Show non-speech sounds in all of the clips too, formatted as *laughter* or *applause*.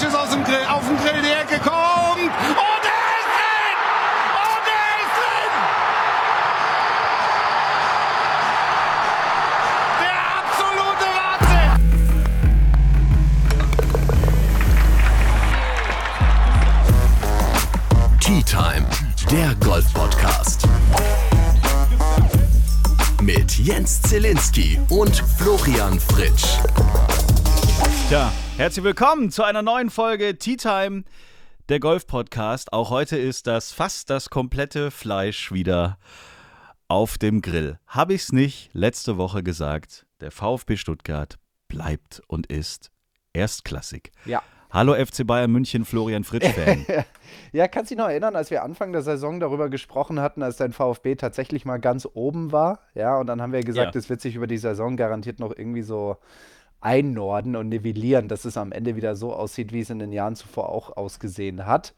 Freistoß aus dem Grill, auf dem Grill, die Ecke kommt und er ist drin! Und er ist drin! Der absolute Wahnsinn! Tea Time, der Golf-Podcast. Mit Jens Zielinski und Florian Fritsch. Tja, herzlich willkommen zu einer neuen Folge Tea Time, der Golf-Podcast. Auch heute ist das fast das komplette Fleisch wieder auf dem Grill. Habe ich es nicht letzte Woche gesagt? Der VfB Stuttgart bleibt und ist erstklassig. Ja. Hallo FC Bayern München, Florian Fritsch-Fan. *laughs* Ja, kannst du dich noch erinnern, als wir Anfang der Saison darüber gesprochen hatten, als dein VfB tatsächlich mal ganz oben war? Ja, und dann haben wir gesagt, Ja. es wird sich über die Saison garantiert noch irgendwie so einnorden und nivellieren, dass es am Ende wieder so aussieht, wie es in den Jahren zuvor auch ausgesehen hat.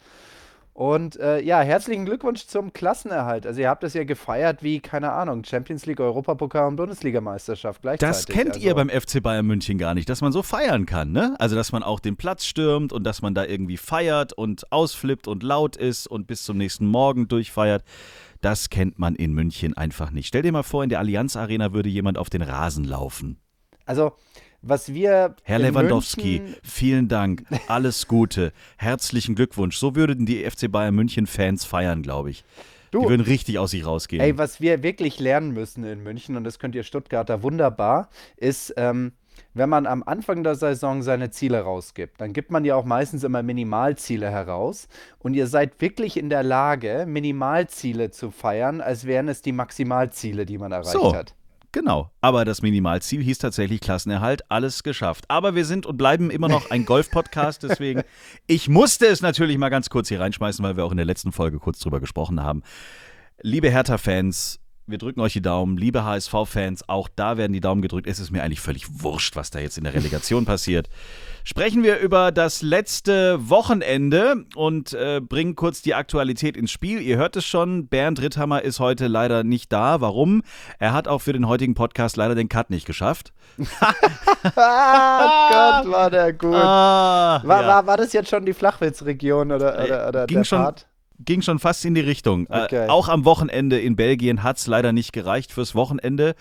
Und äh, ja, herzlichen Glückwunsch zum Klassenerhalt. Also ihr habt das ja gefeiert wie, keine Ahnung, Champions League, Europapokal und Bundesligameisterschaft gleichzeitig. Das kennt also, ihr beim FC Bayern München gar nicht, dass man so feiern kann, ne? Also, dass man auch den Platz stürmt und dass man da irgendwie feiert und ausflippt und laut ist und bis zum nächsten Morgen durchfeiert. Das kennt man in München einfach nicht. Stell dir mal vor, in der Allianz Arena würde jemand auf den Rasen laufen. Also, was wir Herr Lewandowski, München- vielen Dank, alles Gute, herzlichen Glückwunsch. So würden die FC Bayern München Fans feiern, glaube ich. Du, die würden richtig aus sich rausgehen. Ey, was wir wirklich lernen müssen in München, und das könnt ihr Stuttgarter wunderbar, ist, ähm, wenn man am Anfang der Saison seine Ziele rausgibt, dann gibt man ja auch meistens immer Minimalziele heraus. Und ihr seid wirklich in der Lage, Minimalziele zu feiern, als wären es die Maximalziele, die man erreicht So. hat. Genau, aber das Minimalziel hieß tatsächlich Klassenerhalt, alles geschafft. Aber wir sind und bleiben immer noch ein Golf-Podcast, *laughs* deswegen, ich musste es natürlich mal ganz kurz hier reinschmeißen, weil wir auch in der letzten Folge kurz drüber gesprochen haben. Liebe Hertha-Fans, wir drücken euch die Daumen. Liebe HSV-Fans, auch da werden die Daumen gedrückt. Es ist mir eigentlich völlig wurscht, was da jetzt in der Relegation passiert. Sprechen wir über das letzte Wochenende und äh, bringen kurz die Aktualität ins Spiel. Ihr hört es schon, Bernd Ritthammer ist heute leider nicht da. Warum? Er hat auch für den heutigen Podcast leider den Cut nicht geschafft. Ah, *laughs* Gott, war der gut. Ah, war, ja. war, war das jetzt schon die Flachwitzregion oder, oder, oder ging der schon- Part? Ging schon fast in die Richtung. Okay. Äh, auch am Wochenende in Belgien hat es leider nicht gereicht fürs Wochenende.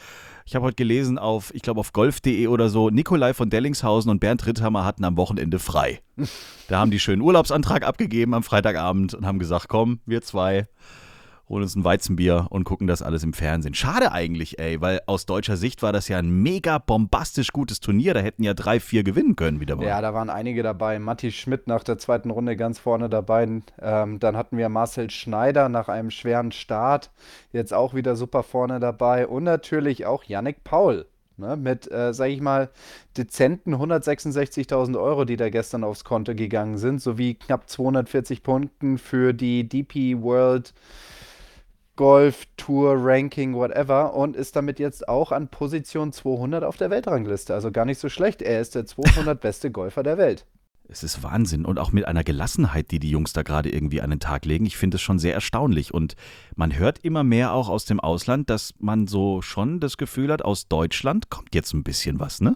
Ich habe heute gelesen auf, ich glaube auf golf.de oder so, Nikolai von Dellingshausen und Bernd Ritthammer hatten am Wochenende frei. *laughs* da haben die schönen Urlaubsantrag abgegeben am Freitagabend und haben gesagt, komm, wir zwei holen uns ein Weizenbier und gucken das alles im Fernsehen. Schade eigentlich, ey, weil aus deutscher Sicht war das ja ein mega bombastisch gutes Turnier. Da hätten ja drei, vier gewinnen können wieder mal. Ja, da waren einige dabei. Matti Schmidt nach der zweiten Runde ganz vorne dabei. Ähm, dann hatten wir Marcel Schneider nach einem schweren Start. Jetzt auch wieder super vorne dabei. Und natürlich auch Yannick Paul. Ne, mit, äh, sag ich mal, dezenten 166.000 Euro, die da gestern aufs Konto gegangen sind, sowie knapp 240 Punkten für die DP World Golf Tour Ranking, whatever, und ist damit jetzt auch an Position 200 auf der Weltrangliste. Also gar nicht so schlecht. Er ist der 200 beste Golfer der Welt. Es ist Wahnsinn und auch mit einer Gelassenheit, die die Jungs da gerade irgendwie an den Tag legen. Ich finde es schon sehr erstaunlich und man hört immer mehr auch aus dem Ausland, dass man so schon das Gefühl hat, aus Deutschland kommt jetzt ein bisschen was, ne?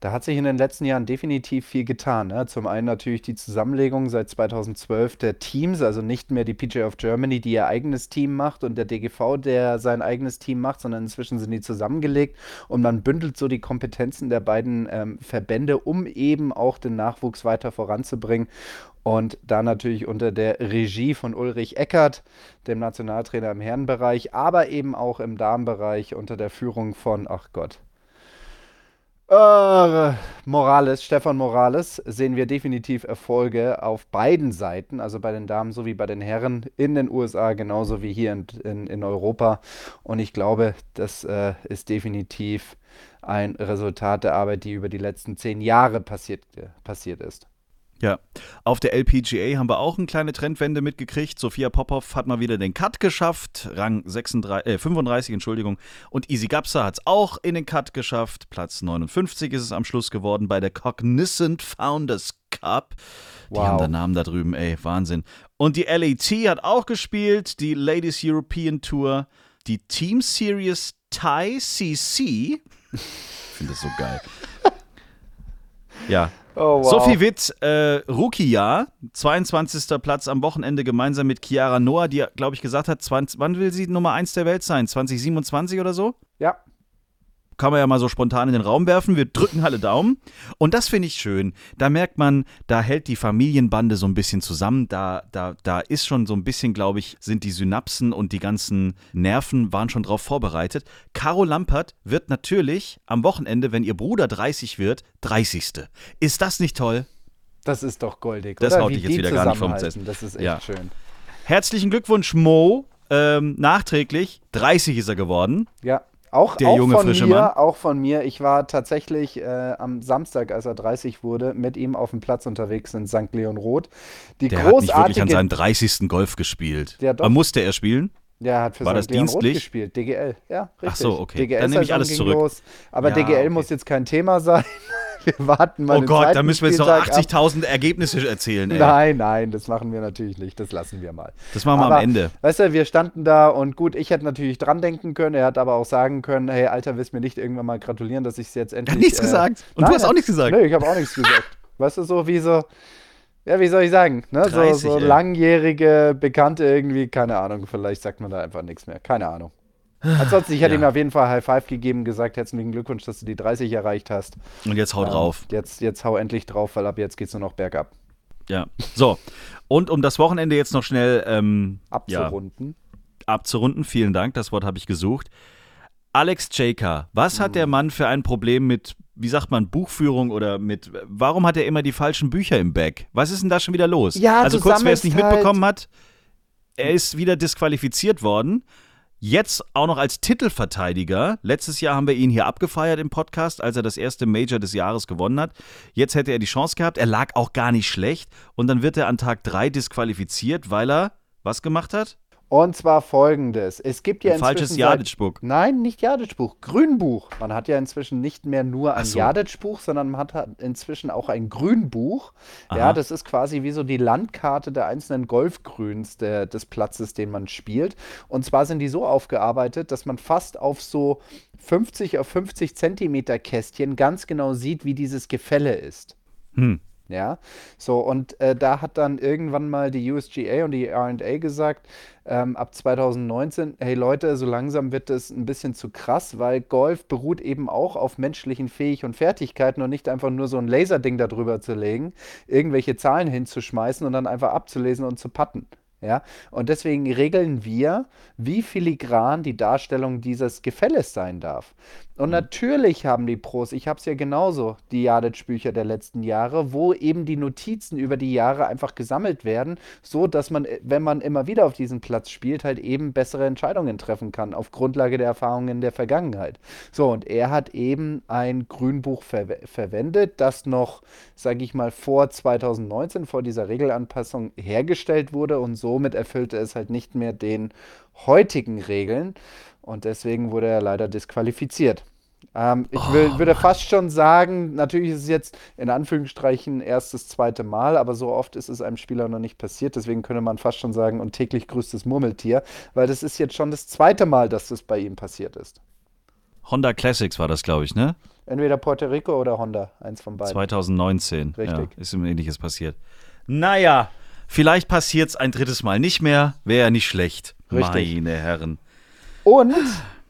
Da hat sich in den letzten Jahren definitiv viel getan. Ne? Zum einen natürlich die Zusammenlegung seit 2012 der Teams, also nicht mehr die PGA of Germany, die ihr eigenes Team macht und der DGV, der sein eigenes Team macht, sondern inzwischen sind die zusammengelegt und man bündelt so die Kompetenzen der beiden ähm, Verbände, um eben auch den Nachwuchs weiter voranzubringen. Und da natürlich unter der Regie von Ulrich Eckert, dem Nationaltrainer im Herrenbereich, aber eben auch im Damenbereich unter der Führung von, ach Gott, äh, Morales, Stefan Morales, sehen wir definitiv Erfolge auf beiden Seiten, also bei den Damen sowie bei den Herren in den USA, genauso wie hier in, in, in Europa. Und ich glaube, das äh, ist definitiv ein Resultat der Arbeit, die über die letzten zehn Jahre passiert, äh, passiert ist. Ja, auf der LPGA haben wir auch eine kleine Trendwende mitgekriegt. Sophia Popov hat mal wieder den Cut geschafft, Rang 36, äh, 35, Entschuldigung. Und Easy Gapsa hat es auch in den Cut geschafft. Platz 59 ist es am Schluss geworden bei der Cognizant Founders Cup. Die Wow. haben den Namen da drüben, ey, Wahnsinn. Und die LAT hat auch gespielt, die Ladies European Tour, die Team Series Thai CC. *laughs* Ich finde das so geil. Ja, Oh, wow. Sophie Witt, äh, Rookie-Jahr, 22. Platz am Wochenende gemeinsam mit Chiara Noah, die, glaube ich, gesagt hat, 20, wann will sie Nummer 1 der Welt sein? 2027 oder so? Ja, kann man ja mal so spontan in den Raum werfen. Wir drücken alle Daumen. Und das finde ich schön. Da merkt man, da hält die Familienbande so ein bisschen zusammen. Da, da, da ist schon so ein bisschen, glaube ich, sind die Synapsen und die ganzen Nerven waren schon drauf vorbereitet. Caro Lampert wird natürlich am Wochenende, wenn ihr Bruder 30 wird, 30. Ist das nicht toll? das ist doch goldig. Das oder? haut Wie dich jetzt wieder gar nicht vom Sessel. Das ist echt Ja. schön. Herzlichen Glückwunsch, Mo. Ähm, nachträglich, 30 ist er geworden. Ja. Auch, Der auch junge, von frische mir, Mann. auch von mir. Ich war tatsächlich äh, am Samstag, als er 30 wurde, mit ihm auf dem Platz unterwegs in St. Leon Roth. Die Der hat nicht wirklich an seinem 30. Golf gespielt. Ja, doch. Musste er spielen? Der hat für War das dienstlich? gespielt. DGL, ja, richtig. Ach so, okay. DGL Dann nehme ich Saison alles zurück. Los, aber Ja, DGL okay. muss jetzt kein Thema *laughs* sein. Wir warten mal Oh Gott, da müssen wir jetzt noch Spieltag ab. 80.000 Ergebnisse erzählen, ey. Nein, nein, das machen wir natürlich nicht. Das lassen wir mal. Das machen wir aber, am Ende. Weißt du, wir standen da und gut, ich hätte natürlich dran denken können. Er hat aber auch sagen können: Hey, Alter, willst mir nicht irgendwann mal gratulieren, dass ich es jetzt endlich. nichts gesagt. Und du hast auch nichts gesagt. Nö, ich habe auch nichts gesagt. *laughs* Weißt du, so wie so. Ja, wie soll ich sagen? Ne? 30, so so langjährige Bekannte irgendwie, keine Ahnung, vielleicht sagt man da einfach nichts mehr. Keine Ahnung. Ansonsten, ich hätte Ja. ihm auf jeden Fall High Five gegeben, gesagt, herzlichen Glückwunsch, dass du die 30 erreicht hast. Und jetzt hau Ähm, drauf. Jetzt, jetzt hau endlich drauf, weil ab jetzt geht's nur noch bergab. Ja. So. Und um das Wochenende jetzt noch schnell ähm, ja, Abzurunden. abzurunden, vielen Dank, das Wort habe ich gesucht. Alex Jaker, was hat Hm. der Mann für ein Problem mit, wie sagt man, Buchführung oder mit, warum hat er immer die falschen Bücher im Bag? Was ist denn da schon wieder los? Ja, also kurz, wer es nicht halt- mitbekommen hat, er ist wieder disqualifiziert worden. Jetzt auch noch als Titelverteidiger. Letztes Jahr haben wir ihn hier abgefeiert im Podcast, als er das erste Major des Jahres gewonnen hat. Jetzt hätte er die Chance gehabt. Er lag auch gar nicht schlecht. Und dann wird er an Tag 3 disqualifiziert, weil er was gemacht hat? Und zwar folgendes: Es gibt ja Ein falsches inzwischen seit- Jaditschbuch. Nein, nicht Jaditschbuch, Grünbuch. Man hat ja inzwischen nicht mehr nur ein so. Jaditschbuch, sondern man hat halt inzwischen auch ein Grünbuch. Aha. Ja, das ist quasi wie so die Landkarte der einzelnen Golfgrüns der, des Platzes, den man spielt. Und zwar sind die so aufgearbeitet, dass man fast auf so 50 auf 50 Zentimeter Kästchen ganz genau sieht, wie dieses Gefälle ist. Hm. Ja, so und äh, da hat dann irgendwann mal die USGA und die RA gesagt, ähm, ab 2019, hey Leute, so langsam wird es ein bisschen zu krass, weil Golf beruht eben auch auf menschlichen Fähig und Fertigkeiten und nicht einfach nur so ein Laserding darüber zu legen, irgendwelche Zahlen hinzuschmeißen und dann einfach abzulesen und zu patten. Ja, und deswegen regeln wir, wie filigran die Darstellung dieses Gefälles sein darf. Und natürlich haben die Pros, ich habe es ja genauso, die Jadic-Bücher der letzten Jahre, wo eben die Notizen über die Jahre einfach gesammelt werden, so dass man, äh, wenn man immer wieder auf diesem Platz spielt, halt eben bessere Entscheidungen treffen kann, auf Grundlage der Erfahrungen der Vergangenheit. So, und er hat eben ein Grünbuch ver verwendet, das noch, sage ich mal, vor 2019, vor dieser Regelanpassung hergestellt wurde und somit erfüllte es halt nicht mehr den heutigen Regeln und deswegen wurde er leider disqualifiziert. Ähm, ich will, würde fast schon sagen, natürlich ist es jetzt in Anführungsstrichen erstes, zweite Mal, aber so oft ist es einem Spieler noch nicht passiert. Deswegen könnte man fast schon sagen, und täglich grüßt das Murmeltier, weil das ist jetzt schon das zweite Mal, dass das bei ihm passiert ist. Honda Classics war das, glaube ich, ne? Entweder Puerto Rico oder Honda, eins von beiden. 2019. Richtig. Ja, ist ihm ähnliches passiert. Naja, vielleicht passiert es ein drittes Mal nicht mehr. Wäre ja nicht schlecht. Richtig. Meine Herren. Und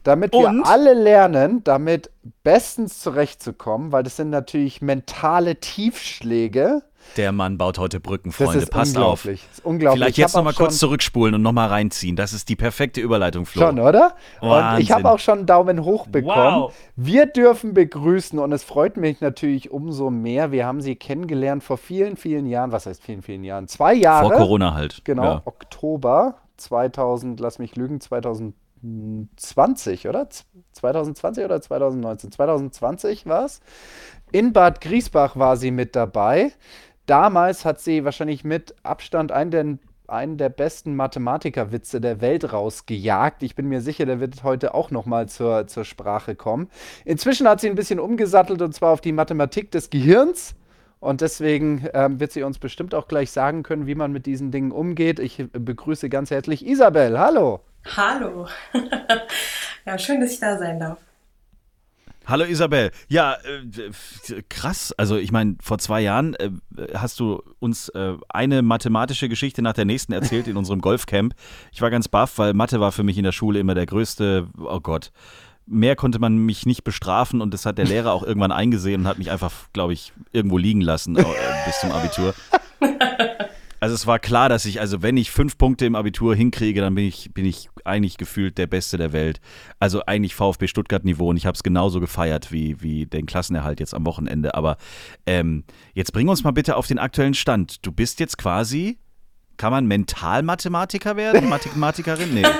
damit wir Und? alle lernen, damit bestens zurechtzukommen, weil das sind natürlich mentale Tiefschläge. Der Mann baut heute Brücken, Das Freunde. ist Passt auf. unglaublich. Das ist unglaublich. Vielleicht Ich jetzt nochmal kurz zurückspulen und nochmal reinziehen. Das ist die perfekte Überleitung, Flo. Schon, oder? Und ich Wahnsinn. habe auch schon einen Daumen hoch bekommen. Wow. Wir dürfen begrüßen und es freut mich natürlich umso mehr. Wir haben sie kennengelernt vor vielen, vielen Jahren. Was heißt vielen, vielen Jahren? Zwei Jahre. Vor Corona halt. Genau, Ja. Oktober 2000, lass mich lügen, 2020, oder? Z- 2020 oder 2019? 2020 war es. In Bad Griesbach war sie mit dabei. Damals hat sie wahrscheinlich mit Abstand einen der, einen der besten Mathematikerwitze der Welt rausgejagt. Ich bin mir sicher, der wird heute auch nochmal zur, zur Sprache kommen. Inzwischen hat sie ein bisschen umgesattelt und zwar auf die Mathematik des Gehirns. Und deswegen ähm, wird sie uns bestimmt auch gleich sagen können, wie man mit diesen Dingen umgeht. Ich begrüße ganz herzlich Isabel. Hallo. Hallo. *laughs* ja, schön, dass ich da sein darf. Hallo Isabel. Ja, äh, krass. Also ich meine, vor zwei Jahren äh, hast du uns äh, eine mathematische Geschichte nach der nächsten erzählt in unserem Golfcamp. Ich war ganz baff, weil Mathe war für mich in der Schule immer der größte, oh Gott. Mehr konnte man mich nicht bestrafen und das hat der Lehrer auch irgendwann eingesehen und hat mich einfach, glaube ich, irgendwo liegen lassen äh, bis zum Abitur. *laughs* Also es war klar, dass ich, also wenn ich fünf Punkte im Abitur hinkriege, dann bin ich, bin ich eigentlich gefühlt der Beste der Welt. Also eigentlich VfB Stuttgart-Niveau und ich habe es genauso gefeiert wie, wie den Klassenerhalt jetzt am Wochenende. Aber ähm, jetzt bring uns mal bitte auf den aktuellen Stand. Du bist jetzt quasi, kann man Mentalmathematiker werden? *laughs* Mathematikerin? Nee. *laughs*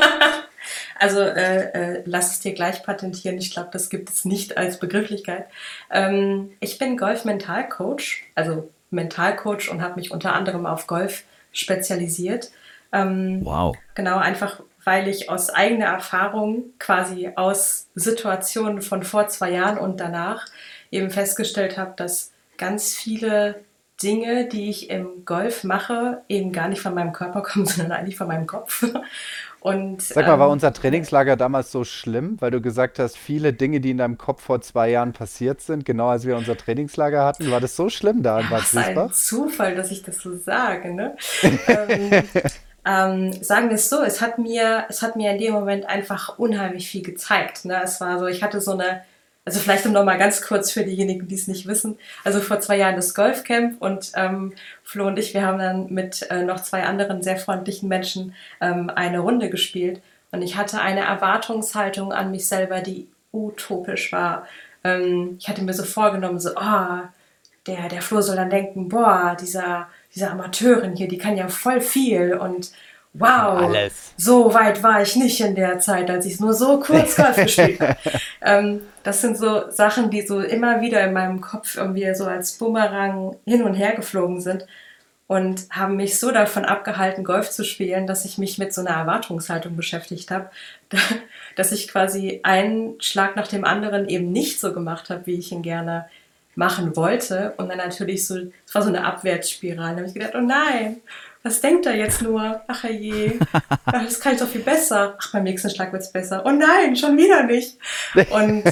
Also äh, äh, lass es dir gleich patentieren. Ich glaube, das gibt es nicht als Begrifflichkeit. Ähm, ich bin Golf-Mental-Coach, also Mentalcoach und habe mich unter anderem auf Golf spezialisiert. Ähm, wow. Genau, einfach weil ich aus eigener Erfahrung quasi aus Situationen von vor zwei Jahren und danach eben festgestellt habe, dass ganz viele Dinge, die ich im Golf mache, eben gar nicht von meinem Körper *laughs* kommen, sondern eigentlich von meinem Kopf. Und, Sag mal, war ähm, unser Trainingslager damals so schlimm, weil du gesagt hast, viele Dinge, die in deinem Kopf vor zwei Jahren passiert sind, genau als wir unser Trainingslager hatten, war das so schlimm da in Bad Das ist ein Zufall, dass ich das so sage. Ne? *laughs* ähm, ähm, sagen wir es so, es hat mir, es hat mir in dem Moment einfach unheimlich viel gezeigt. Ne? Es war so, ich hatte so eine also vielleicht um nochmal ganz kurz für diejenigen, die es nicht wissen. Also vor zwei Jahren das Golfcamp und ähm, Flo und ich, wir haben dann mit äh, noch zwei anderen sehr freundlichen Menschen ähm, eine Runde gespielt. Und ich hatte eine Erwartungshaltung an mich selber, die utopisch war. Ähm, ich hatte mir so vorgenommen, so, oh, der, der Flo soll dann denken, boah, dieser, dieser Amateurin hier, die kann ja voll viel und wow, Alles. so weit war ich nicht in der Zeit, als ich es nur so kurz Golf gespielt habe. ähm, das sind so Sachen, die so immer wieder in meinem Kopf irgendwie so als Bumerang hin und her geflogen sind und haben mich so davon abgehalten, Golf zu spielen, dass ich mich mit so einer Erwartungshaltung beschäftigt habe, *laughs* dass ich quasi einen Schlag nach dem anderen eben nicht so gemacht habe, wie ich ihn gerne machen wollte. Und dann natürlich so, es war so eine Abwärtsspirale. Da habe ich gedacht, oh nein, was denkt er jetzt nur? Ach je, *laughs* das kann ich doch viel besser. Ach, beim nächsten Schlag wird es besser. Oh nein, schon wieder nicht. Und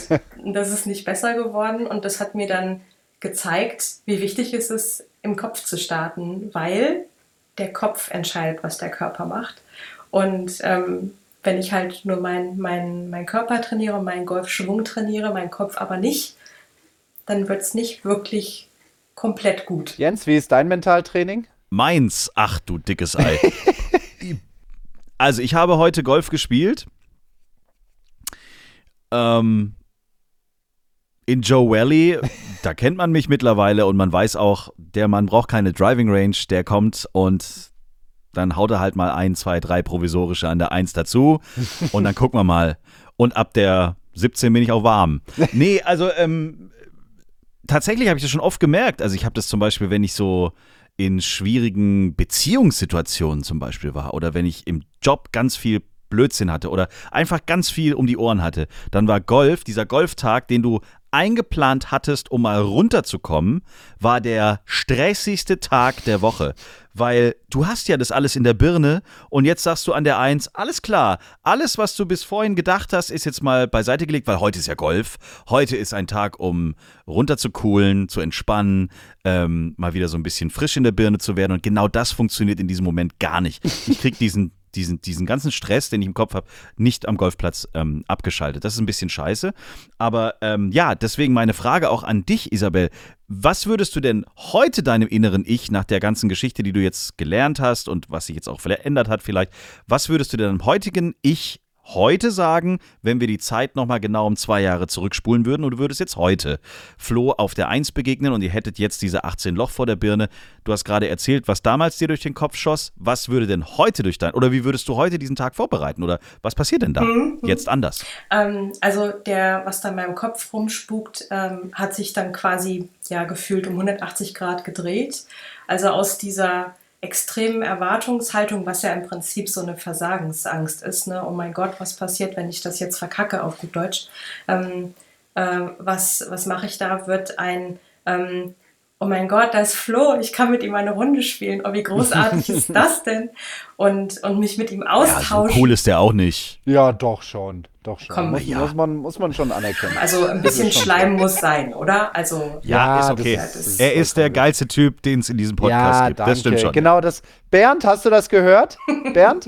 *laughs* das ist nicht besser geworden. Und das hat mir dann gezeigt, wie wichtig es ist, im Kopf zu starten, weil der Kopf entscheidet, was der Körper macht. Und ähm, wenn ich halt nur meinen mein, mein Körper trainiere, meinen Golfschwung trainiere, meinen Kopf aber nicht, dann wird es nicht wirklich komplett gut. Jens, wie ist dein Mentaltraining? Meins, ach du dickes Ei. *laughs* also ich habe heute Golf gespielt. Ähm, in Joe Valley, da kennt man mich mittlerweile und man weiß auch, der Mann braucht keine Driving Range, der kommt und dann haut er halt mal ein, zwei, drei provisorische an der Eins dazu und dann gucken wir mal. Und ab der 17 bin ich auch warm. Nee, also ähm, tatsächlich habe ich das schon oft gemerkt. Also ich habe das zum Beispiel, wenn ich so in schwierigen Beziehungssituationen zum Beispiel war oder wenn ich im Job ganz viel Blödsinn hatte oder einfach ganz viel um die Ohren hatte, dann war Golf, dieser Golftag, den du eingeplant hattest, um mal runterzukommen, war der stressigste Tag der Woche. Weil du hast ja das alles in der Birne und jetzt sagst du an der Eins, alles klar, alles, was du bis vorhin gedacht hast, ist jetzt mal beiseite gelegt, weil heute ist ja Golf. Heute ist ein Tag, um runterzukohlen, zu entspannen, ähm, mal wieder so ein bisschen frisch in der Birne zu werden. Und genau das funktioniert in diesem Moment gar nicht. Ich krieg diesen diesen, diesen ganzen Stress, den ich im Kopf habe, nicht am Golfplatz ähm, abgeschaltet. Das ist ein bisschen scheiße. Aber ähm, ja, deswegen meine Frage auch an dich, Isabel. Was würdest du denn heute deinem inneren Ich nach der ganzen Geschichte, die du jetzt gelernt hast und was sich jetzt auch verändert hat vielleicht, was würdest du deinem heutigen Ich heute sagen, wenn wir die Zeit nochmal genau um zwei Jahre zurückspulen würden und du würdest jetzt heute Flo auf der Eins begegnen und ihr hättet jetzt diese 18 Loch vor der Birne. Du hast gerade erzählt, was damals dir durch den Kopf schoss. Was würde denn heute durch dein, oder wie würdest du heute diesen Tag vorbereiten oder was passiert denn da mhm. jetzt anders? Ähm, also der, was da in meinem Kopf rumspukt, ähm, hat sich dann quasi ja gefühlt um 180 Grad gedreht. Also aus dieser extremen Erwartungshaltung, was ja im Prinzip so eine Versagensangst ist. Ne? Oh mein Gott, was passiert, wenn ich das jetzt verkacke, auf gut Deutsch? Ähm, äh, was was mache ich da? Wird ein, ähm, oh mein Gott, da ist Flo, ich kann mit ihm eine Runde spielen. Oh, wie großartig ist *laughs* das denn? Und, und mich mit ihm austauschen. Ja, so cool ist der auch nicht. Ja, doch schon. Doch schon. Komm, muss, ja. muss, man, muss man schon anerkennen. Also ein bisschen Schleim muss sein, oder? Also Ja, Ja, ist das okay. ist- das ist er ist der geilste Typ, den es in diesem Podcast ja, gibt. danke. Das stimmt schon. Genau das. Bernd, hast du das gehört? *laughs* Bernd?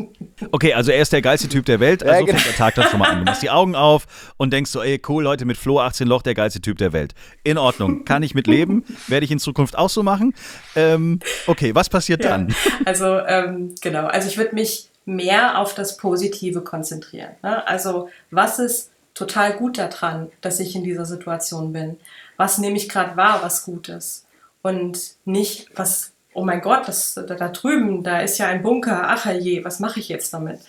Okay, also er ist der geilste Typ der Welt. Ja, Also genau. fängt der Tag dann schon mal an. Du machst die Augen auf und denkst so, ey, cool, Leute, mit Flo 18 Loch, der geilste Typ der Welt. In Ordnung. Kann ich mit leben? *laughs* Werde ich in Zukunft auch so machen? Ähm, okay, was passiert Ja. dann? Also ähm, genau, also ich würde mich mehr auf das Positive konzentrieren. Ne? Also was ist total gut daran, dass ich in dieser Situation bin? Was nehme ich gerade wahr, was gut ist? Und nicht, was, oh mein Gott, das, da, da drüben, da ist ja ein Bunker, ach je, was mache ich jetzt damit?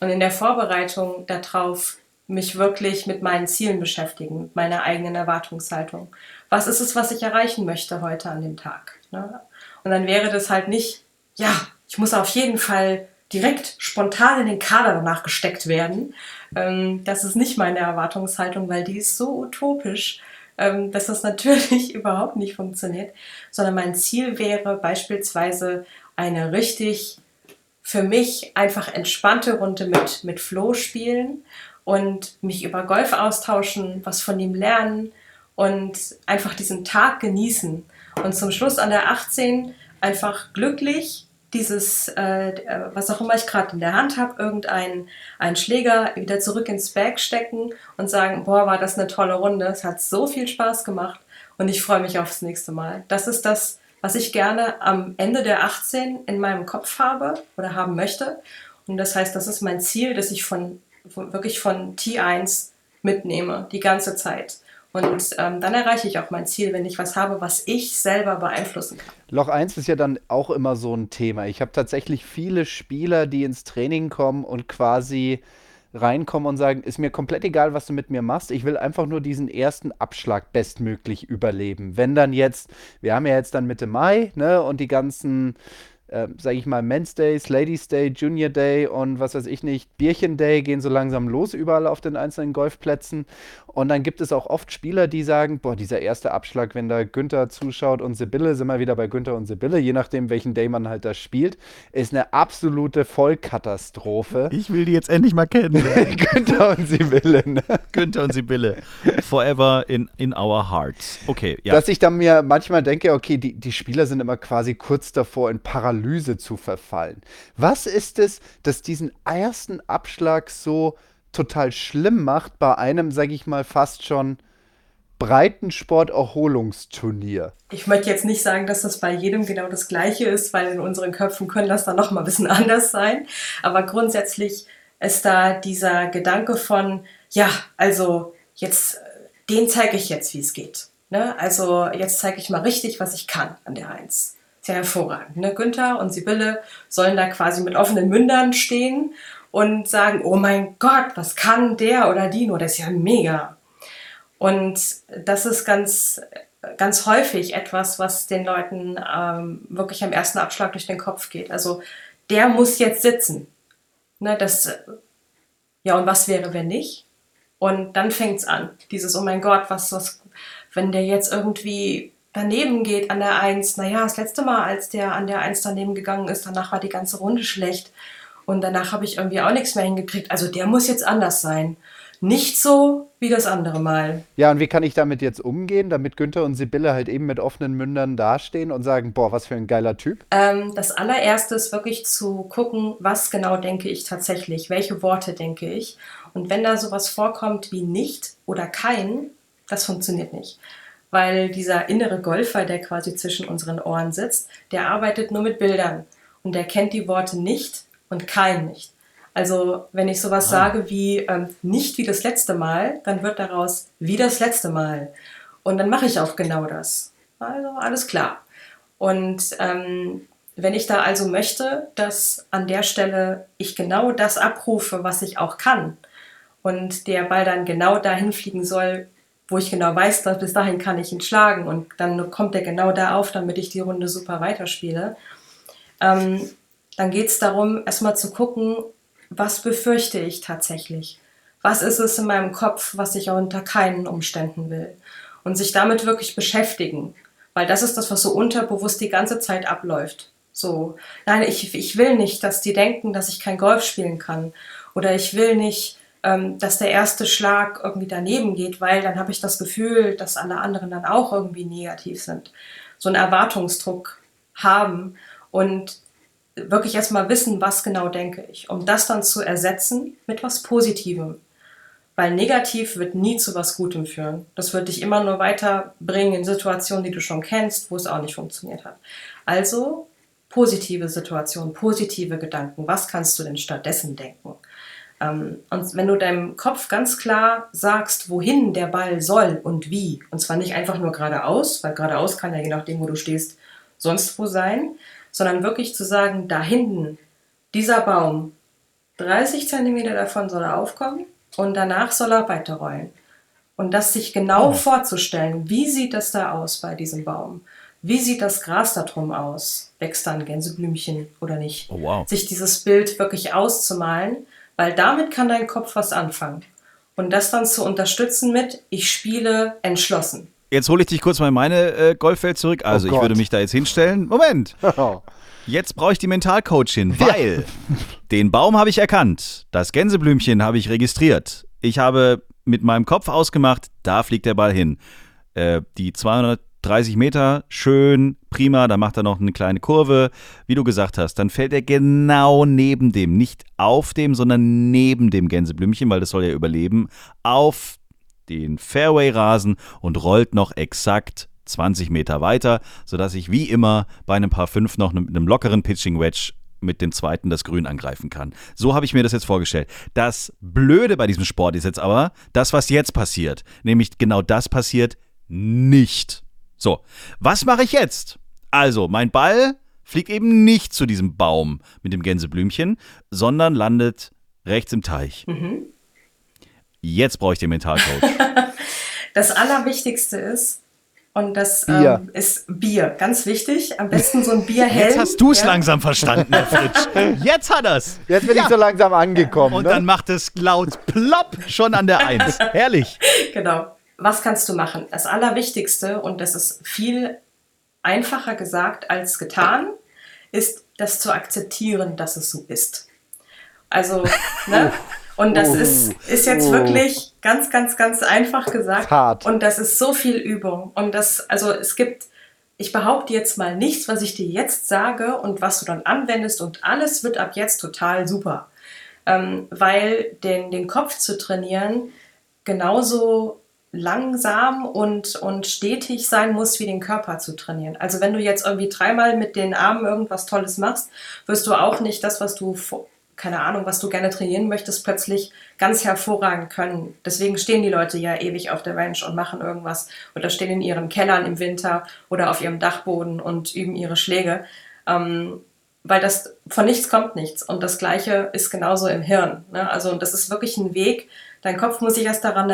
Und in der Vorbereitung darauf mich wirklich mit meinen Zielen beschäftigen, mit meiner eigenen Erwartungshaltung. Was ist es, was ich erreichen möchte heute an dem Tag? Ne? Und dann wäre das halt nicht, ja, ich muss auf jeden Fall direkt spontan in den Kader danach gesteckt werden. Ähm, das ist nicht meine Erwartungshaltung, weil die ist so utopisch, ähm, dass das *laughs* natürlich überhaupt nicht funktioniert, sondern mein Ziel wäre beispielsweise eine richtig für mich einfach entspannte Runde mit, mit Flo spielen und mich über Golf austauschen, was von ihm lernen und einfach diesen Tag genießen. Und zum Schluss an der 18 einfach glücklich dieses, äh, äh, was auch immer ich gerade in der Hand habe, irgendeinen einen Schläger wieder zurück ins Bag stecken und sagen, boah, war das eine tolle Runde, es hat so viel Spaß gemacht und ich freue mich aufs nächste Mal. Das ist das, was ich gerne am Ende der 18 in meinem Kopf habe oder haben möchte. Und das heißt, das ist mein Ziel, dass ich von von- wirklich von T1 mitnehme, die ganze Zeit. Und ähm, dann erreiche ich auch mein Ziel, wenn ich was habe, was ich selber beeinflussen kann. Loch 1 ist ja dann auch immer so ein Thema. Ich habe tatsächlich viele Spieler, die ins Training kommen und quasi reinkommen und sagen, ist mir komplett egal, was du mit mir machst. Ich will einfach nur diesen ersten Abschlag bestmöglich überleben. Wenn dann jetzt, wir haben ja jetzt dann Mitte Mai, ne, und die ganzen, äh, sage ich mal, Men's Days, Ladies Day, Junior Day und was weiß ich nicht, Bierchen Day gehen so langsam los überall auf den einzelnen Golfplätzen. Und dann gibt es auch oft Spieler, die sagen, boah, dieser erste Abschlag, wenn da Günther zuschaut und Sibylle, sind wir wieder bei Günther und Sibylle, je nachdem, welchen Day man halt da spielt, ist eine absolute Vollkatastrophe. Ich will die jetzt endlich mal kennen. *laughs* Günther und Sibylle, ne? Günther und Sibylle. Forever in, in our hearts. Okay, ja. Dass ich dann mir manchmal denke, okay, die, die Spieler sind immer quasi kurz davor, in Paralyse zu verfallen. Was ist es, das diesen ersten Abschlag so total schlimm macht bei einem, sag ich mal, fast schon Breitensport-Erholungsturnier? Ich möchte jetzt nicht sagen, dass das bei jedem genau das Gleiche ist, weil in unseren Köpfen können das dann noch mal ein bisschen *laughs* anders sein. Aber grundsätzlich ist da dieser Gedanke von, ja, also jetzt, den zeige ich jetzt, wie es geht. Ne? Also jetzt zeige ich mal richtig, was ich kann an der Eins. Ist hervorragend. Ne? Günther und Sibylle sollen da quasi mit offenen Mündern stehen und sagen, oh mein Gott, was kann der oder die nur? Das ist ja mega. Und das ist ganz, ganz häufig etwas, was den Leuten ähm, wirklich am ersten Abschlag durch den Kopf geht. Also der muss jetzt sitzen. Ne, das, ja, und was wäre, wenn nicht? Und dann fängt's an. Dieses, oh mein Gott, was, was, wenn der jetzt irgendwie daneben geht an der Eins, naja, das letzte Mal, als der an der Eins daneben gegangen ist, danach war die ganze Runde schlecht. Und danach habe ich irgendwie auch nichts mehr hingekriegt. Also der muss jetzt anders sein. Nicht so wie das andere Mal. Ja, und wie kann ich damit jetzt umgehen, damit Günther und Sibylle halt eben mit offenen Mündern dastehen und sagen, boah, was für ein geiler Typ? Ähm, das allererste ist wirklich zu gucken, was genau denke ich tatsächlich, welche Worte denke ich. Und wenn da sowas vorkommt wie nicht oder kein, das funktioniert nicht. Weil dieser innere Golfer, der quasi zwischen unseren Ohren sitzt, der arbeitet nur mit Bildern. Und der kennt die Worte nicht und kein nicht. Also wenn ich sowas sage wie ähm, nicht wie das letzte Mal, dann wird daraus wie das letzte Mal. Und dann mache ich auch genau das. Also alles klar. Und ähm, wenn ich da also möchte, dass an der Stelle ich genau das abrufe, was ich auch kann, und der Ball dann genau dahin fliegen soll, wo ich genau weiß, dass bis dahin kann ich ihn schlagen und dann kommt er genau da auf, damit ich die Runde super weiterspiele, ähm, dann geht es darum, erstmal zu gucken, was befürchte ich tatsächlich? Was ist es in meinem Kopf, was ich unter keinen Umständen will? Und sich damit wirklich beschäftigen. Weil das ist das, was so unterbewusst die ganze Zeit abläuft. So, nein, ich, ich will nicht, dass die denken, dass ich kein Golf spielen kann. Oder ich will nicht, ähm, dass der erste Schlag irgendwie daneben geht, weil dann habe ich das Gefühl, dass alle anderen dann auch irgendwie negativ sind. So einen Erwartungsdruck haben und wirklich erstmal wissen, was genau denke ich, um das dann zu ersetzen mit was Positivem. Weil negativ wird nie zu was Gutem führen. Das wird dich immer nur weiterbringen in Situationen, die du schon kennst, wo es auch nicht funktioniert hat. Also positive Situationen, positive Gedanken. Was kannst du denn stattdessen denken? Ähm, und wenn du deinem Kopf ganz klar sagst, wohin der Ball soll und wie, und zwar nicht einfach nur geradeaus, weil geradeaus kann ja je nachdem, wo du stehst, sonst wo sein, sondern wirklich zu sagen, da hinten, dieser Baum, 30 Zentimeter davon soll er aufkommen und danach soll er weiterrollen. Und das sich genau oh. vorzustellen, wie sieht das da aus bei diesem Baum? Wie sieht das Gras da drum aus? Wächst da ein Gänseblümchen oder nicht? Oh, wow. Sich dieses Bild wirklich auszumalen, weil damit kann dein Kopf was anfangen. Und das dann zu unterstützen mit, ich spiele entschlossen. Jetzt hole ich dich kurz mal in meine äh, Golfwelt zurück. Also, oh ich würde mich da jetzt hinstellen. Moment. *laughs* Jetzt brauche ich die Mentalcoachin, weil ja. den Baum habe ich erkannt. Das Gänseblümchen habe ich registriert. Ich habe mit meinem Kopf ausgemacht, da fliegt der Ball hin. Äh, die 200 30 Meter, schön, prima, da macht er noch eine kleine Kurve, wie du gesagt hast. Dann fällt er genau neben dem, nicht auf dem, sondern neben dem Gänseblümchen, weil das soll ja überleben, auf den Fairway-Rasen und rollt noch exakt 20 Meter weiter, sodass ich wie immer bei einem Paar 5 noch mit einem lockeren Pitching Wedge mit dem zweiten das Grün angreifen kann. So habe ich mir das jetzt vorgestellt. Das Blöde bei diesem Sport ist jetzt aber das, was jetzt passiert. Nämlich genau das passiert nicht. So, was mache ich jetzt? Also, mein Ball fliegt eben nicht zu diesem Baum mit dem Gänseblümchen, sondern landet rechts im Teich. Mhm. Jetzt brauche ich den Mentalcoach. *laughs* das Allerwichtigste ist, und das Bier. Ähm, ist Bier, ganz wichtig. Am besten so ein Bierhelm. Jetzt hast du es ja. langsam verstanden, Herr Fritsch. *laughs* Jetzt hat er's. Jetzt bin ja. ich so langsam angekommen. Und ne? dann macht es laut plopp schon an der Eins. *laughs* Herrlich. Genau was kannst du machen? Das Allerwichtigste, und das ist viel einfacher gesagt als getan, ist das zu akzeptieren, dass es so ist. Also, *laughs* ne? Und das oh. ist, ist jetzt oh. wirklich ganz, ganz, ganz einfach gesagt. Hart. Und das ist so viel Übung. Und das, also es gibt, ich behaupte jetzt mal nichts, was ich dir jetzt sage und was du dann anwendest und alles wird ab jetzt total super. Ähm, weil den, den Kopf zu trainieren genauso langsam und, und stetig sein muss, wie den Körper zu trainieren. Also wenn du jetzt irgendwie dreimal mit den Armen irgendwas Tolles machst, wirst du auch nicht das, was du, keine Ahnung, was du gerne trainieren möchtest, plötzlich ganz hervorragend können. Deswegen stehen die Leute ja ewig auf der Range und machen irgendwas oder stehen in ihren Kellern im Winter oder auf ihrem Dachboden und üben ihre Schläge. Ähm, weil das von nichts kommt nichts. Und das Gleiche ist genauso im Hirn. Ne? Also, das ist wirklich ein Weg, dein Kopf muss sich erst daran,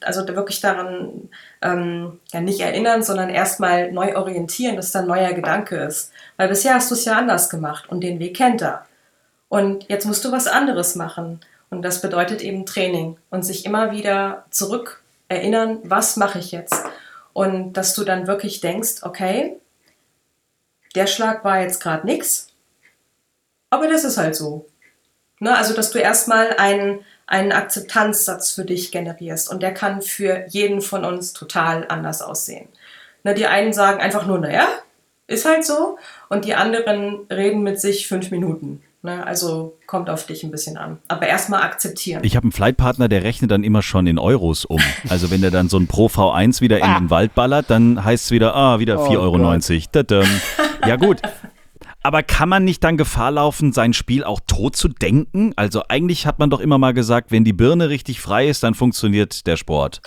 also wirklich daran ähm, ja nicht erinnern, sondern erstmal neu orientieren, dass da ein neuer Gedanke ist. Weil bisher hast du es ja anders gemacht und den Weg kennt er. Und jetzt musst du was anderes machen. Und das bedeutet eben Training und sich immer wieder zurück erinnern, was mache ich jetzt? Und dass du dann wirklich denkst, okay, der Schlag war jetzt gerade nichts, aber das ist halt so. Ne? Also, dass du erstmal einen einen Akzeptanzsatz für dich generierst. Und der kann für jeden von uns total anders aussehen. Na, die einen sagen einfach nur, naja, ist halt so. Und die anderen reden mit sich fünf Minuten. Ne? Also kommt auf dich ein bisschen an. Aber erstmal akzeptieren. Ich habe einen Flightpartner, der rechnet dann immer schon in Euros um. Also wenn der dann so ein Pro V1 wieder in ah. den Wald ballert, dann heißt es wieder, ah, wieder 4,90 Euro. Ja gut, aber kann man nicht dann Gefahr laufen, sein Spiel auch tot zu denken? Also eigentlich hat man doch immer mal gesagt, wenn die Birne richtig frei ist, dann funktioniert der Sport.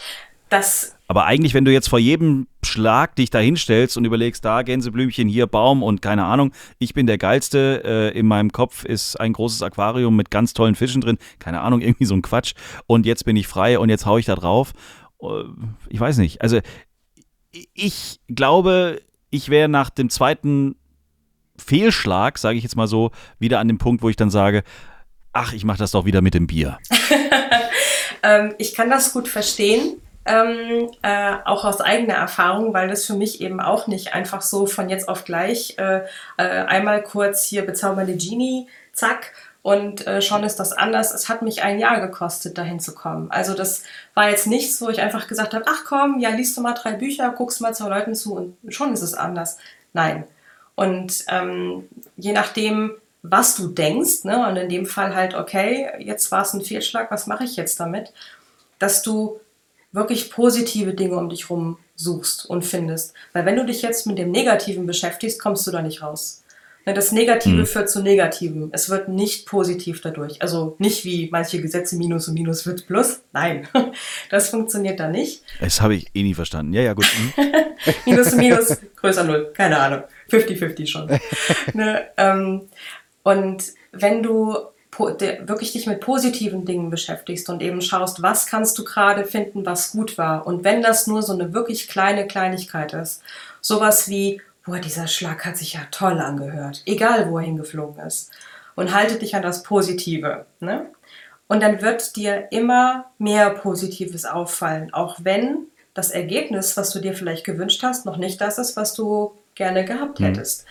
Das aber eigentlich, wenn du jetzt vor jedem Schlag dich da hinstellst und überlegst, da Gänseblümchen, hier Baum und keine Ahnung, ich bin der Geilste, äh, in meinem Kopf ist ein großes Aquarium mit ganz tollen Fischen drin, keine Ahnung, *laughs* irgendwie so ein Quatsch und jetzt bin ich frei und jetzt haue ich da drauf. Äh, ich weiß nicht, also ich glaube, ich wäre nach dem zweiten Fehlschlag, sage ich jetzt mal so, wieder an dem Punkt, wo ich dann sage, ach, ich mache das doch wieder mit dem Bier. *laughs* ähm, ich kann das gut verstehen. Ähm, äh, auch aus eigener Erfahrung, weil das für mich eben auch nicht einfach so von jetzt auf gleich äh, äh, einmal kurz hier bezaubernde Genie, zack, Und äh, schon ist das anders. Es hat mich ein Jahr gekostet, dahin zu kommen. Also das war jetzt nichts, wo ich einfach gesagt habe, ach komm, ja, liest du mal drei Bücher, guckst mal zwei Leuten zu und schon ist es anders. Nein. Und ähm, je nachdem, was du denkst, ne, und in dem Fall halt, okay, jetzt war es ein Fehlschlag, was mache ich jetzt damit, dass du wirklich positive Dinge um dich rum suchst und findest. Weil wenn du dich jetzt mit dem Negativen beschäftigst, kommst du da nicht raus. Ne, das Negative mhm. führt zu Negativem. Es wird nicht positiv dadurch. Also nicht wie manche Gesetze Minus und Minus wird Plus. Nein, *laughs* das funktioniert da nicht. Das habe ich eh nie verstanden. Ja, ja, gut. Mhm. *laughs* minus und Minus größer Null. Keine Ahnung. 50-50 schon. *laughs* ne, ähm, und wenn du wirklich dich mit positiven Dingen beschäftigst und eben schaust, was kannst du gerade finden, was gut war. Und wenn das nur so eine wirklich kleine Kleinigkeit ist, sowas wie, boah, dieser Schlag hat sich ja toll angehört, egal wo er hingeflogen ist. Und halte dich an das Positive. Ne? Und dann wird dir immer mehr Positives auffallen, auch wenn das Ergebnis, was du dir vielleicht gewünscht hast, noch nicht das ist, was du gerne gehabt mhm. hättest.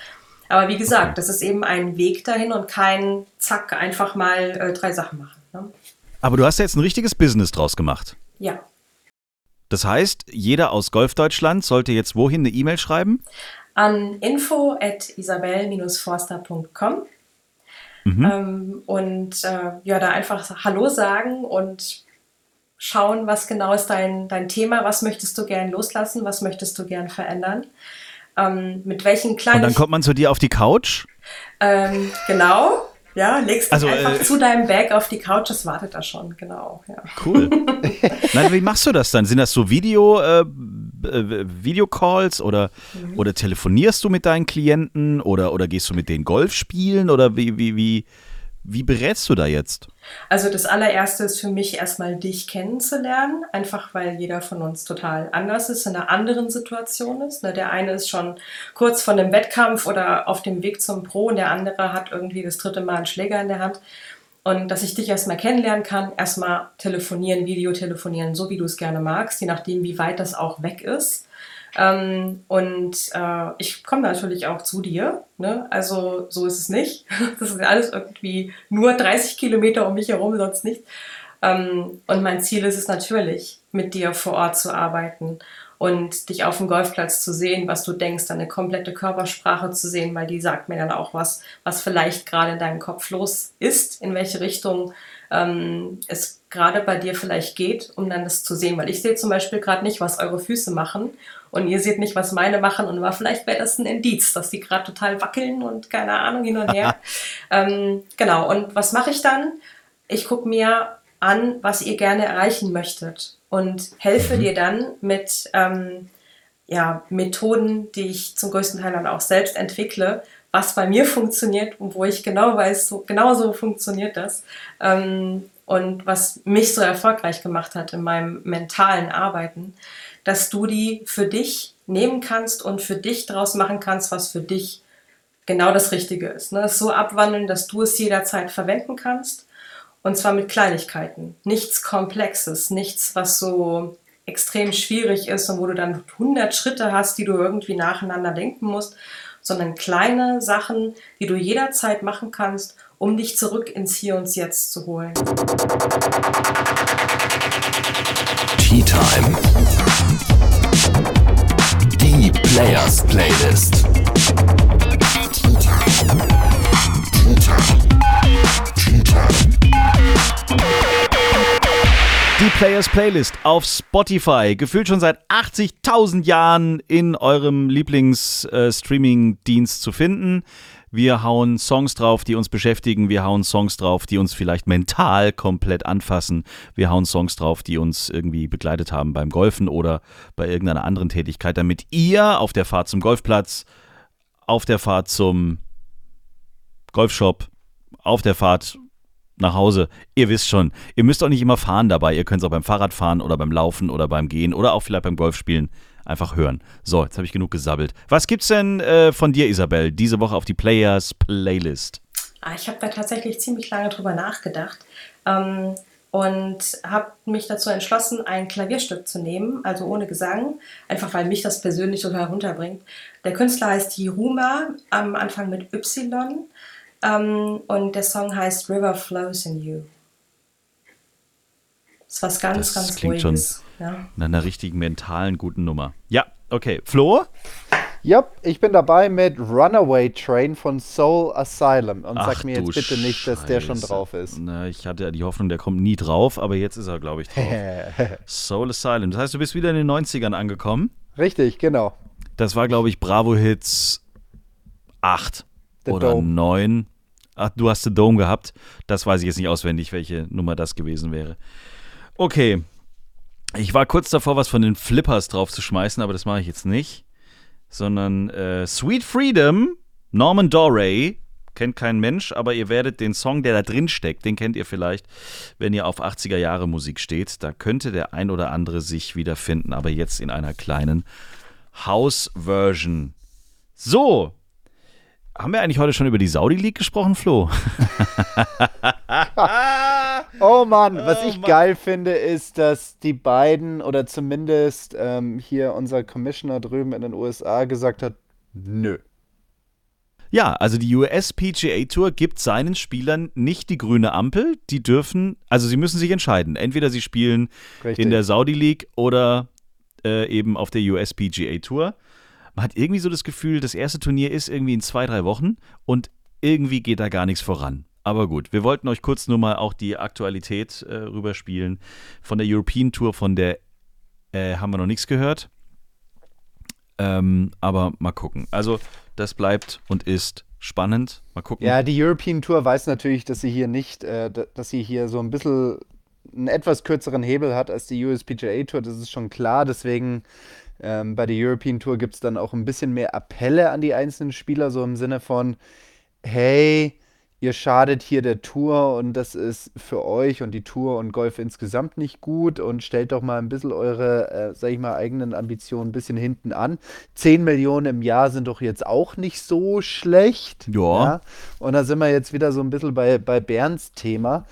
Aber wie gesagt, okay. das ist eben ein Weg dahin und kein Zack, einfach mal äh, drei Sachen machen. Ne? Aber du hast ja jetzt ein richtiges Business draus gemacht. Ja. Das heißt, jeder aus Golfdeutschland sollte jetzt wohin eine E-Mail schreiben? An info at isabel-forster.com mhm. ähm, und äh, ja, da einfach Hallo sagen und schauen, was genau ist dein, dein Thema, was möchtest du gern loslassen, was möchtest du gern verändern. Ähm, mit welchen kleinen. Und dann kommt man zu dir auf die Couch? Ähm, genau. Ja, legst also, einfach äh, zu deinem Bag auf die Couch, das wartet da schon, genau. Ja. Cool. *laughs* Nein, wie machst du das dann? Sind das so Video, äh, äh, Videocalls oder, mhm. oder telefonierst du mit deinen Klienten oder, oder gehst du mit denen Golf spielen oder wie, wie, wie, wie berätst du da jetzt? Also das allererste ist für mich erstmal dich kennenzulernen, einfach weil jeder von uns total anders ist, in einer anderen Situation ist. Ne, der eine ist schon kurz vor einem Wettkampf oder auf dem Weg zum Pro und der andere hat irgendwie das dritte Mal einen Schläger in der Hand. Und dass ich dich erstmal kennenlernen kann, erstmal telefonieren, Videotelefonieren, so wie du es gerne magst, je nachdem, wie weit das auch weg ist. Ähm, und äh, ich komme natürlich auch zu dir. Ne? Also so ist es nicht. *laughs* Das ist alles irgendwie nur 30 Kilometer um mich herum, sonst nicht. Ähm, und mein Ziel ist es natürlich, mit dir vor Ort zu arbeiten und dich auf dem Golfplatz zu sehen, was du denkst, deine komplette Körpersprache zu sehen, weil die sagt mir dann auch was, was vielleicht gerade in deinem Kopf los ist, in welche Richtung ähm, es gerade bei dir vielleicht geht, um dann das zu sehen. Weil ich sehe zum Beispiel gerade nicht, was eure Füße machen und ihr seht nicht, was meine machen und war vielleicht wäre das ein Indiz, dass die gerade total wackeln und keine Ahnung hin und her. *laughs* ähm, genau, und was mache ich dann? Ich gucke mir an, was ihr gerne erreichen möchtet und helfe mhm. dir dann mit ähm, ja, Methoden, die ich zum größten Teil dann auch selbst entwickle, was bei mir funktioniert und wo ich genau weiß, so, genau so funktioniert das. Ähm, und was mich so erfolgreich gemacht hat in meinem mentalen Arbeiten, dass du die für dich nehmen kannst und für dich draus machen kannst, was für dich genau das Richtige ist. Ne? So abwandeln, dass du es jederzeit verwenden kannst und zwar mit Kleinigkeiten. Nichts Komplexes, nichts, was so extrem schwierig ist und wo du dann 100 Schritte hast, die du irgendwie nacheinander denken musst, sondern kleine Sachen, die du jederzeit machen kannst, um dich zurück ins Hier und Jetzt zu holen. Tea Time. Die Players Playlist. Tea Time. Tea Time. Tea Time. Die Players Playlist auf Spotify, gefühlt schon seit 80.000 Jahren in eurem Lieblings-Streaming-Dienst äh, zu finden. Wir hauen Songs drauf, die uns beschäftigen. Wir hauen Songs drauf, die uns vielleicht mental komplett anfassen. Wir hauen Songs drauf, die uns irgendwie begleitet haben beim Golfen oder bei irgendeiner anderen Tätigkeit, damit ihr auf der Fahrt zum Golfplatz, auf der Fahrt zum Golfshop, auf der Fahrt nach Hause. Ihr wisst schon, ihr müsst auch nicht immer fahren dabei. Ihr könnt es auch beim Fahrrad fahren oder beim Laufen oder beim Gehen oder auch vielleicht beim Golfspielen einfach hören. So, jetzt habe ich genug gesabbelt. Was gibt's denn äh, von dir, Isabel, diese Woche auf die Players Playlist? Ah, ich habe da tatsächlich ziemlich lange drüber nachgedacht ähm, und habe mich dazu entschlossen, ein Klavierstück zu nehmen, also ohne Gesang, einfach weil mich das persönlich total runterbringt. Der Künstler heißt Hiruma, am Anfang mit Y Ähm, und der Song heißt River Flows in You. Das ist was ganz, Das ganz klingt Ruhiges. Ja. Nach einer richtigen mentalen guten Nummer. Ja, okay. Flo? Ja, ich bin dabei mit Runaway Train von Soul Asylum. Und Ach sag mir jetzt bitte nicht, dass der schon Scheiße. drauf ist. Na, ich hatte ja die Hoffnung, der kommt nie drauf, aber jetzt ist er, glaube ich, drauf. *laughs* Soul Asylum. Das heißt, du bist wieder in den 90ern angekommen. Richtig, genau. Das war, glaube ich, Bravo Hits 8 The oder Dome. 9. Ach, du hast The Dome gehabt. Das weiß ich jetzt nicht auswendig, welche Nummer das gewesen wäre. Okay. Ich war kurz davor, was von den Flippers drauf zu schmeißen, aber das mache ich jetzt nicht. Sondern äh, Sweet Freedom, Norman Doray, kennt kein Mensch, aber ihr werdet den Song, der da drin steckt, den kennt ihr vielleicht, wenn ihr auf 80er Jahre Musik steht. Da könnte der ein oder andere sich wiederfinden, aber jetzt in einer kleinen House-Version. So. Haben wir eigentlich heute schon über die Saudi League gesprochen, Flo? *laughs* Oh Mann, was ich geil finde, ist, dass die beiden oder zumindest ähm, hier unser Commissioner drüben in den USA gesagt hat, nö. Ja, also die US PGA Tour gibt seinen Spielern nicht die grüne Ampel. Die dürfen, also sie müssen sich entscheiden. Entweder sie spielen Richtig. in der Saudi League oder äh, eben auf der US PGA Tour. Man hat irgendwie so das Gefühl, das erste Turnier ist irgendwie in zwei, drei Wochen und irgendwie geht da gar nichts voran. Aber gut, wir wollten euch kurz nur mal auch die Aktualität äh, rüberspielen. Von der European Tour, von der äh, haben wir noch nichts gehört. Ähm, aber mal gucken. Also, das bleibt und ist spannend. Mal gucken. Ja, die European Tour weiß natürlich, dass sie hier nicht, äh, dass sie hier so ein bisschen einen etwas kürzeren Hebel hat als die USPGA Tour, das ist schon klar. Deswegen ähm, bei der European Tour gibt es dann auch ein bisschen mehr Appelle an die einzelnen Spieler, so im Sinne von, hey, ihr schadet hier der Tour und das ist für euch und die Tour und Golf insgesamt nicht gut und stellt doch mal ein bisschen eure, äh, sag ich mal, eigenen Ambitionen ein bisschen hinten an. 10 Millionen im Jahr sind doch jetzt auch nicht so schlecht. Ja. Und da sind wir jetzt wieder so ein bisschen bei, bei Bernds Thema.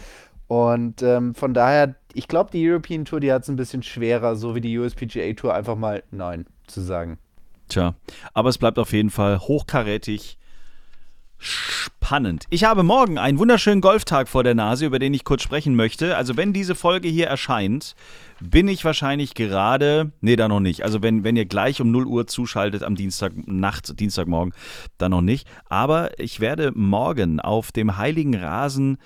Und ähm, von daher, ich glaube, die European Tour, die hat es ein bisschen schwerer, so wie die USPGA Tour, einfach mal Nein zu sagen. Tja, aber es bleibt auf jeden Fall hochkarätig spannend. Ich habe morgen einen wunderschönen Golftag vor der Nase, über den ich kurz sprechen möchte. Also wenn diese Folge hier erscheint, bin ich wahrscheinlich gerade, nee, da noch nicht. Also wenn, wenn ihr gleich um 0 Uhr zuschaltet am Dienstagnacht, Dienstagmorgen, dann noch nicht. Aber ich werde morgen auf dem heiligen Rasen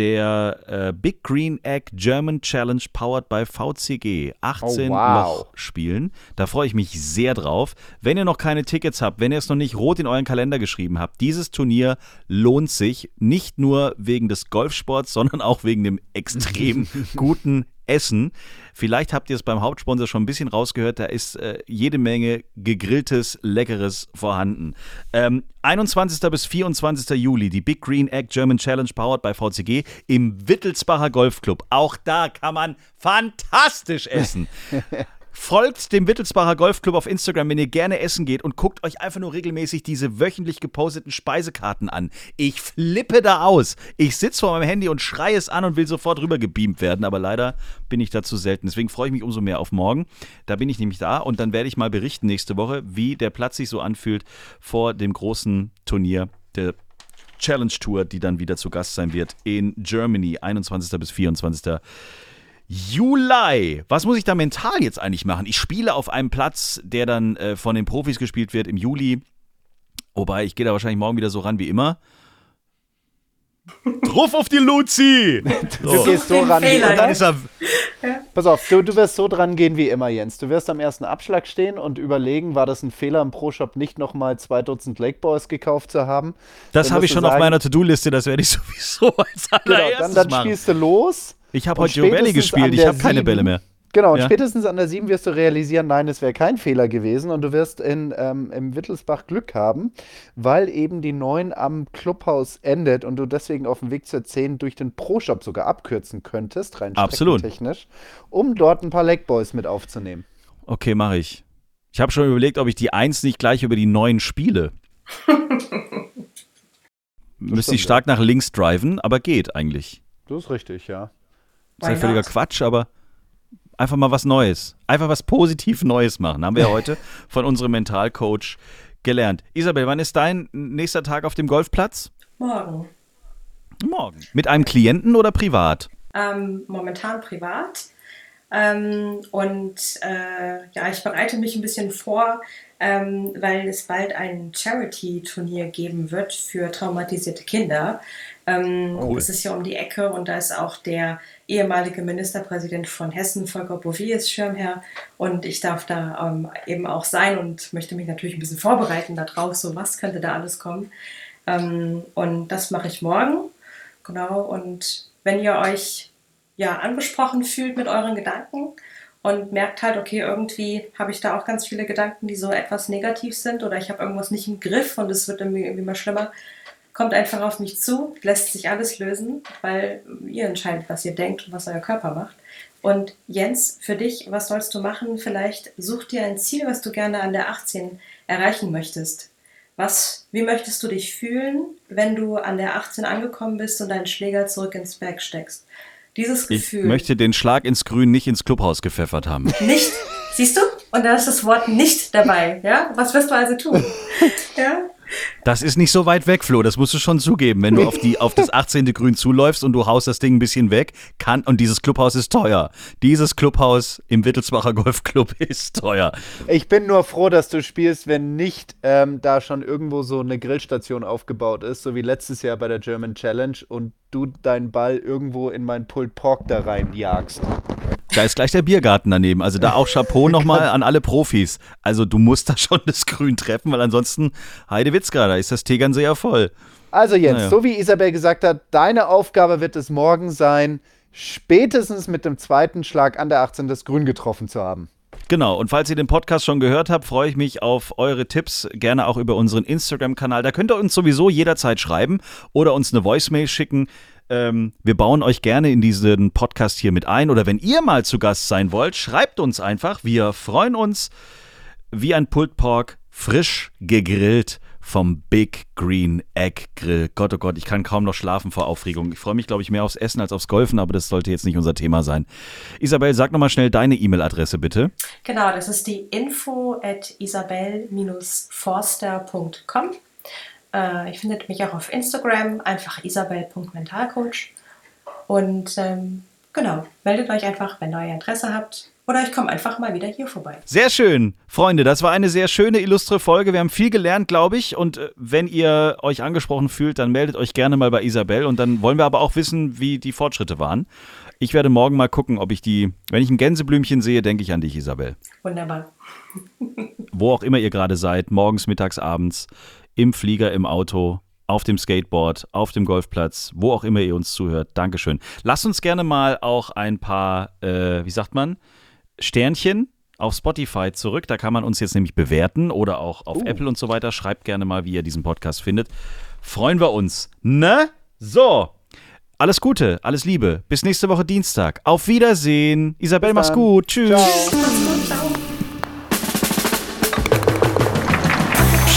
der äh, Big Green Egg German Challenge powered by VCG 18 Oh, wow. Loch spielen. Da freue ich mich sehr drauf. Wenn ihr noch keine Tickets habt, wenn ihr es noch nicht rot in euren Kalender geschrieben habt, dieses Turnier lohnt sich nicht nur wegen des Golfsports, sondern auch wegen dem extrem *laughs* guten Essen. Vielleicht habt ihr es beim Hauptsponsor schon ein bisschen rausgehört, da ist äh, jede Menge gegrilltes, leckeres vorhanden. Ähm, 21. bis 24. Juli, die Big Green Egg German Challenge powered by VCG im Wittelsbacher Golfclub. Auch da kann man fantastisch essen. *laughs* Folgt dem Wittelsbacher Golfclub auf Instagram, wenn ihr gerne essen geht und guckt euch einfach nur regelmäßig diese wöchentlich geposteten Speisekarten an. Ich flippe da aus. Ich sitze vor meinem Handy und schreie es an und will sofort rüber gebeamt werden, aber leider bin ich dazu selten. Deswegen freue ich mich umso mehr auf morgen. Da bin ich nämlich da und dann werde ich mal berichten nächste Woche, wie der Platz sich so anfühlt vor dem großen Turnier der Challenge Tour, die dann wieder zu Gast sein wird in Germany, 21. bis 24. Juli. Was muss ich da mental jetzt eigentlich machen? Ich spiele auf einem Platz, der dann äh, von den Profis gespielt wird im Juli. Wobei, ich gehe da wahrscheinlich morgen wieder so ran wie immer. *laughs* Drauf auf die Luzi! Du So. gehst so ran. Fehler, dann ist er. Pass auf, du, du wirst so dran gehen wie immer, Jens. Du wirst am ersten Abschlag stehen und überlegen, war das ein Fehler im Pro-Shop, nicht nochmal zwei Dutzend Lake Boys gekauft zu haben. Das habe ich du schon auf sagen- meiner To-Do-Liste, das werde ich *laughs* sowieso als Genau, allererstes dann, dann machen. spielst du los. Ich habe heute spätestens gespielt, ich habe keine Bälle mehr. Genau, und Ja. spätestens an der 7 wirst du realisieren, nein, es wäre kein Fehler gewesen und du wirst in, ähm, im Wittelsbach Glück haben, weil eben die 9 am Clubhaus endet und du deswegen auf dem Weg zur 10 durch den Pro-Shop sogar abkürzen könntest, rein Absolut. technisch, um dort ein paar Lake Boys mit aufzunehmen. Okay, mache ich. Ich habe schon überlegt, ob ich die 1 nicht gleich über die 9 spiele. *laughs* Müsste ich stark nach links driven, aber geht eigentlich. Das ist richtig, ja. Ist ja völliger? Quatsch, aber einfach mal was Neues. Einfach was positiv Neues machen. Haben wir ja *laughs* heute von unserem Mentalcoach gelernt. Isabel, wann ist dein nächster Tag auf dem Golfplatz? Morgen. Morgen. Mit einem Klienten oder privat? Ähm, momentan privat. Ähm, und äh, ja, ich bereite mich ein bisschen vor, ähm, weil es bald ein Charity-Turnier geben wird für traumatisierte Kinder. Ähm, Cool. Es ist ja um die Ecke und da ist auch der ehemalige Ministerpräsident von Hessen, Volker Bouffier, Schirmherr. Und ich darf da ähm, eben auch sein und möchte mich natürlich ein bisschen vorbereiten darauf, so was könnte da alles kommen. Ähm, und das mache ich morgen. Genau. Und wenn ihr euch ja angesprochen fühlt mit euren Gedanken und merkt halt, okay, irgendwie habe ich da auch ganz viele Gedanken, die so etwas negativ sind oder ich habe irgendwas nicht im Griff und es wird irgendwie, irgendwie mal schlimmer, kommt einfach auf mich zu, lässt sich alles lösen, weil ihr entscheidet, was ihr denkt und was euer Körper macht. Und Jens, für dich, was sollst du machen? Vielleicht such dir ein Ziel, was du gerne an der 18 erreichen möchtest. Was, wie möchtest du dich fühlen, wenn du an der 18 angekommen bist und deinen Schläger zurück ins Berg steckst? Dieses Ich Gefühl. möchte den Schlag ins Grün nicht ins Clubhaus gepfeffert haben. Nicht. Siehst du? Und da ist das Wort nicht dabei. Ja? Was wirst du also tun? *laughs* Ja? Das ist nicht so weit weg, Flo, das musst du schon zugeben. Wenn du auf, die, auf das *laughs* 18. Grün zuläufst und du haust das Ding ein bisschen weg, kann, und dieses Clubhaus ist teuer. Dieses Clubhaus im Wittelsbacher Golfclub *laughs* ist teuer. Ich bin nur froh, dass du spielst, wenn nicht ähm, da schon irgendwo so eine Grillstation aufgebaut ist, so wie letztes Jahr bei der German Challenge und du deinen Ball irgendwo in mein Pulled Pork da reinjagst. Da ist gleich der Biergarten daneben. Also da auch Chapeau nochmal an alle Profis. Also du musst da schon das Grün treffen, weil ansonsten, Heidewitzka, da ist das Tegernsee ja voll. Also Jens, Naja. so wie Isabel gesagt hat, deine Aufgabe wird es morgen sein, spätestens mit dem zweiten Schlag an der 18 das Grün getroffen zu haben. Genau, und falls ihr den Podcast schon gehört habt, freue ich mich auf eure Tipps, gerne auch über unseren Instagram-Kanal. Da könnt ihr uns sowieso jederzeit schreiben oder uns eine Voicemail schicken. Ähm, wir bauen euch gerne in diesen Podcast hier mit ein. Oder wenn ihr mal zu Gast sein wollt, schreibt uns einfach. Wir freuen uns wie ein Pulled Pork, frisch gegrillt vom Big Green Egg Grill. Gott, oh Gott, ich kann kaum noch schlafen vor Aufregung. Ich freue mich, glaube ich, mehr aufs Essen als aufs Golfen, aber das sollte jetzt nicht unser Thema sein. Isabel, sag nochmal schnell deine E-Mail-Adresse, bitte. Genau, das ist die info at isabel-forster.com. Äh, ihr findet mich auch auf Instagram, einfach isabel.mentalcoach. Und ähm, genau, meldet euch einfach, wenn ihr euer Interesse habt. Oder ich komme einfach mal wieder hier vorbei. Sehr schön, Freunde. Das war eine sehr schöne, illustre Folge. Wir haben viel gelernt, glaube ich. Und äh, wenn ihr euch angesprochen fühlt, dann meldet euch gerne mal bei Isabel. Und dann wollen wir aber auch wissen, wie die Fortschritte waren. Ich werde morgen mal gucken, ob ich die, wenn ich ein Gänseblümchen sehe, denke ich an dich, Isabel. Wunderbar. Wo auch immer ihr gerade seid, morgens, mittags, abends, im Flieger, im Auto, auf dem Skateboard, auf dem Golfplatz, wo auch immer ihr uns zuhört. Dankeschön. Lasst uns gerne mal auch ein paar, äh, wie sagt man, Sternchen auf Spotify zurück. Da kann man uns jetzt nämlich bewerten oder auch auf Apple und so weiter. Schreibt gerne mal, wie ihr diesen Podcast findet. Freuen wir uns. Ne? So. Alles Gute, alles Liebe. Bis nächste Woche Dienstag. Auf Wiedersehen. Isabel, mach's gut. Tschüss. Ciao.